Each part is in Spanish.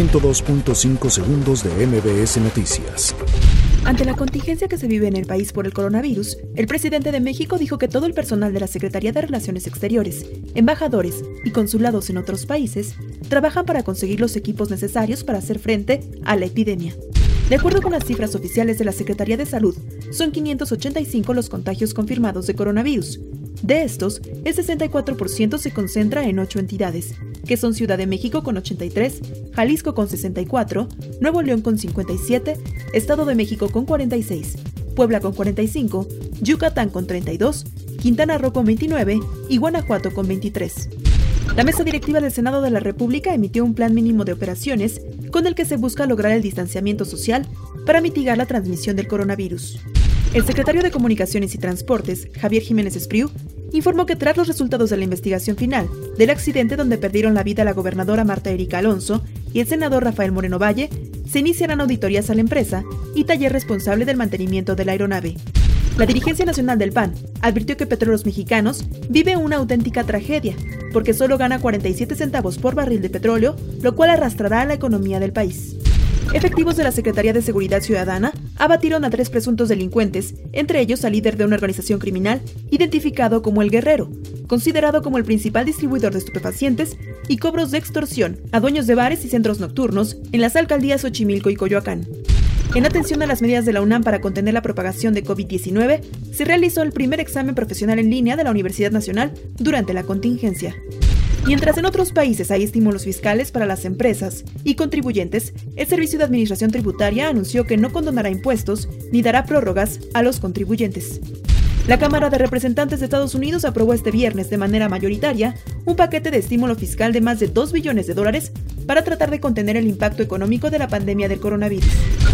102.5 segundos de MBS Noticias. Ante la contingencia que se vive en el país por el coronavirus, el presidente de México dijo que todo el personal de la Secretaría de Relaciones Exteriores, embajadores y consulados en otros países trabajan para conseguir los equipos necesarios para hacer frente a la epidemia. De acuerdo con las cifras oficiales de la Secretaría de Salud, son 585 los contagios confirmados de coronavirus. De estos, el 64% se concentra en ocho entidades, que son Ciudad de México con 83, Jalisco con 64, Nuevo León con 57, Estado de México con 46, Puebla con 45, Yucatán con 32, Quintana Roo con 29 y Guanajuato con 23. La mesa directiva del Senado de la República emitió un plan mínimo de operaciones con el que se busca lograr el distanciamiento social para mitigar la transmisión del coronavirus. El secretario de Comunicaciones y Transportes, Javier Jiménez Espriu, informó que tras los resultados de la investigación final del accidente donde perdieron la vida la gobernadora Marta Erika Alonso y el senador Rafael Moreno Valle, se iniciarán auditorías a la empresa y taller responsable del mantenimiento de la aeronave. La dirigencia nacional del PAN advirtió que Petróleos Mexicanos vive una auténtica tragedia, porque solo gana 47 centavos por barril de petróleo, lo cual arrastrará a la economía del país. Efectivos de la Secretaría de Seguridad Ciudadana abatieron a tres presuntos delincuentes, entre ellos al líder de una organización criminal identificado como El Guerrero, considerado como el principal distribuidor de estupefacientes y cobros de extorsión a dueños de bares y centros nocturnos en las alcaldías Xochimilco y Coyoacán. En atención a las medidas de la UNAM para contener la propagación de COVID-19, se realizó el primer examen profesional en línea de la Universidad Nacional durante la contingencia. Mientras en otros países hay estímulos fiscales para las empresas y contribuyentes, el Servicio de Administración Tributaria anunció que no condonará impuestos ni dará prórrogas a los contribuyentes. La Cámara de Representantes de Estados Unidos aprobó este viernes de manera mayoritaria un paquete de estímulo fiscal de más de 2 billones de dólares para tratar de contener el impacto económico de la pandemia del coronavirus.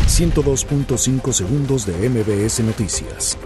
102.5 segundos de MBS Noticias.